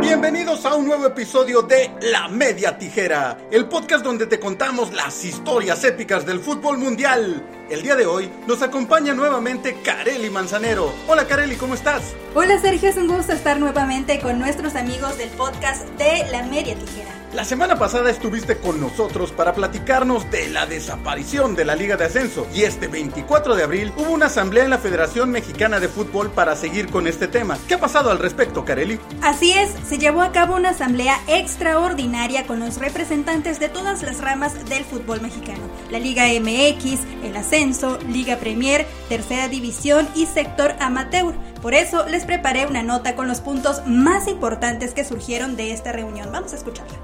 Bienvenidos a un nuevo episodio de La Media Tijera, el podcast donde te contamos las historias épicas del fútbol mundial. El día de hoy nos acompaña nuevamente Kareli Manzanero. Hola Kareli, ¿cómo estás? Hola Sergio, es un gusto estar nuevamente con nuestros amigos del podcast de La Media Tijera. La semana pasada estuviste con nosotros para platicarnos de la desaparición de la Liga de Ascenso y este 24 de abril hubo una asamblea en la Federación Mexicana de Fútbol para seguir con este tema. ¿Qué ha pasado al respecto, Kareli? Así es, se llevó a cabo una asamblea extraordinaria con los representantes de todas las ramas del fútbol mexicano. La Liga MX, el Ascenso, Liga Premier, Tercera División y Sector Amateur. Por eso les preparé una nota con los puntos más importantes que surgieron de esta reunión. Vamos a escucharla.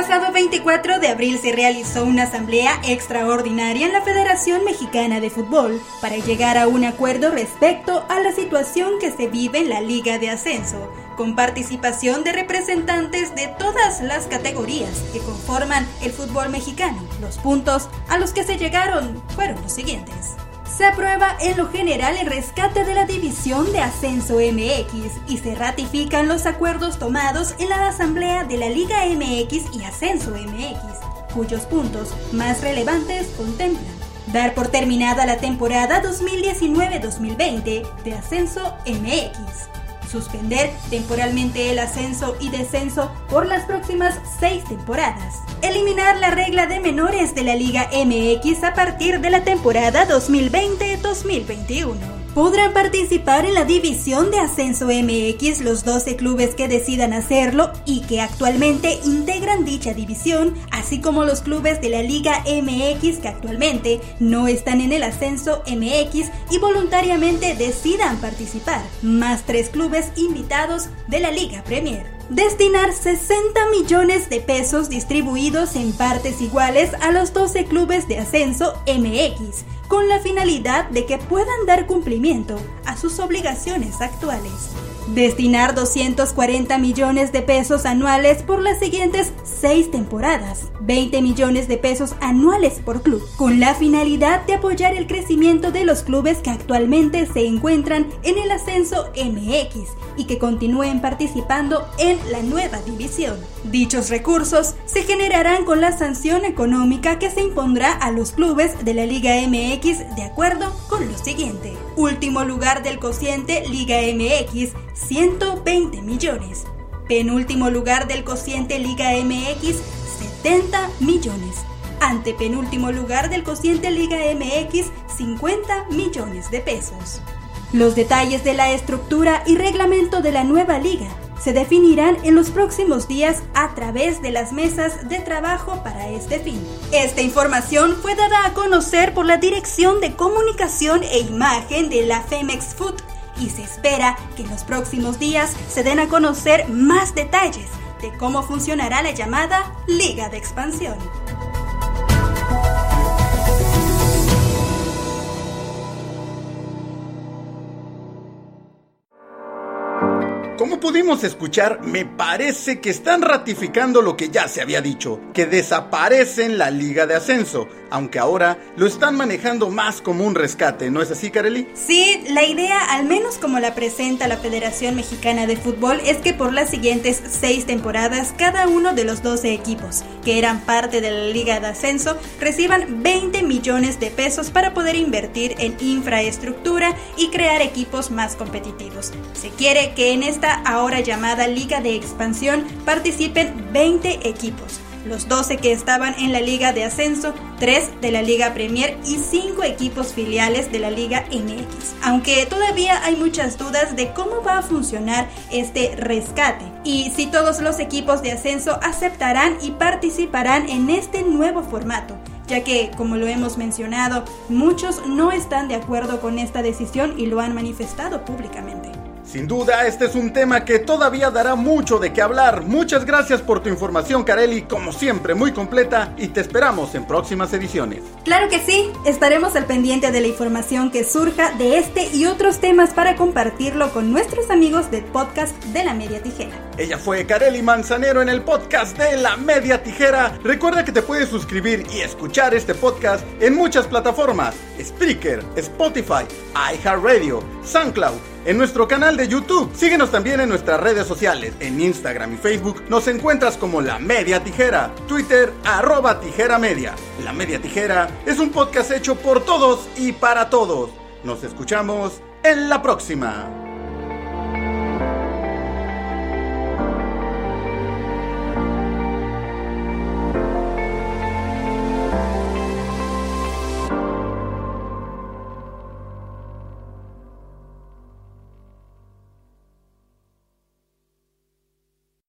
Pasado 24 de abril se realizó una asamblea extraordinaria en la Federación Mexicana de Fútbol para llegar a un acuerdo respecto a la situación que se vive en la Liga de Ascenso, con participación de representantes de todas las categorías que conforman el fútbol mexicano. Los puntos a los que se llegaron fueron los siguientes. Se aprueba en lo general el rescate de la División de Ascenso MX y se ratifican los acuerdos tomados en la Asamblea de la Liga MX y Ascenso MX, cuyos puntos más relevantes contemplan dar por terminada la temporada 2019-2020 de Ascenso MX, suspender temporalmente el ascenso y descenso por las próximas seis temporadas, eliminar la regla de menores de la Liga MX a partir de la temporada 2020-2021 podrán participar en la división de ascenso MX los 12 clubes que decidan hacerlo y que actualmente integran dicha división, así como los clubes de la Liga MX que actualmente no están en el ascenso MX y voluntariamente decidan participar, más tres clubes invitados de la Liga Premier. Destinar 60 millones de pesos distribuidos en partes iguales a los 12 clubes de ascenso MX, con la finalidad de que puedan dar cumplimiento a sus obligaciones actuales. Destinar 240 millones de pesos anuales por las siguientes seis temporadas, 20 millones de pesos anuales por club, con la finalidad de apoyar el crecimiento de los clubes que actualmente se encuentran en el ascenso MX y que continúen participando en la nueva división. Dichos recursos se generarán con la sanción económica que se impondrá a los clubes de la Liga MX de acuerdo con lo siguiente. Último lugar del cociente Liga MX, 120 millones. Penúltimo lugar del cociente Liga MX, 70 millones. Antepenúltimo lugar del cociente Liga MX, 50 millones de pesos. Los detalles de la estructura y reglamento de la nueva liga se definirán en los próximos días a través de las mesas de trabajo para este fin. Esta información fue dada a conocer por la Dirección de Comunicación e Imagen de la Femex Food y se espera que en los próximos días se den a conocer más detalles de cómo funcionará la llamada Liga de Expansión. Como pudimos escuchar, me parece que están ratificando lo que ya se había dicho, que desaparecen la Liga de Ascenso, aunque ahora lo están manejando más como un rescate, ¿no es así, Kareli? Sí, la idea, al menos como la presenta la Federación Mexicana de Fútbol, es que por las siguientes seis temporadas, cada uno de los 12 equipos que eran parte de la Liga de Ascenso reciban 20 millones de pesos para poder invertir en infraestructura y crear equipos más competitivos. Se quiere que en esta ahora llamada Liga de Expansión participen 20 equipos, los 12 que estaban en la Liga de Ascenso, 3 de la Liga Premier y 5 equipos filiales de la Liga MX. Aunque todavía hay muchas dudas de cómo va a funcionar este rescate y si todos los equipos de ascenso aceptarán y participarán en este nuevo formato ya que, como lo hemos mencionado, muchos no están de acuerdo con esta decisión y lo han manifestado públicamente. Sin duda, este es un tema que todavía dará mucho de qué hablar. Muchas gracias por tu información, Carelli, como siempre, muy completa y te esperamos en próximas ediciones. Claro que sí, estaremos al pendiente de la información que surja de este y otros temas para compartirlo con nuestros amigos del podcast de la Media Tijera. Ella fue Carelli Manzanero en el podcast de La Media Tijera. Recuerda que te puedes suscribir y escuchar este podcast en muchas plataformas: Spreaker, Spotify, iHeartRadio, SoundCloud, en nuestro canal de YouTube. Síguenos también en nuestras redes sociales. En Instagram y Facebook nos encuentras como La Media Tijera, Twitter arroba Tijera Media. La Media Tijera es un podcast hecho por todos y para todos. Nos escuchamos en la próxima.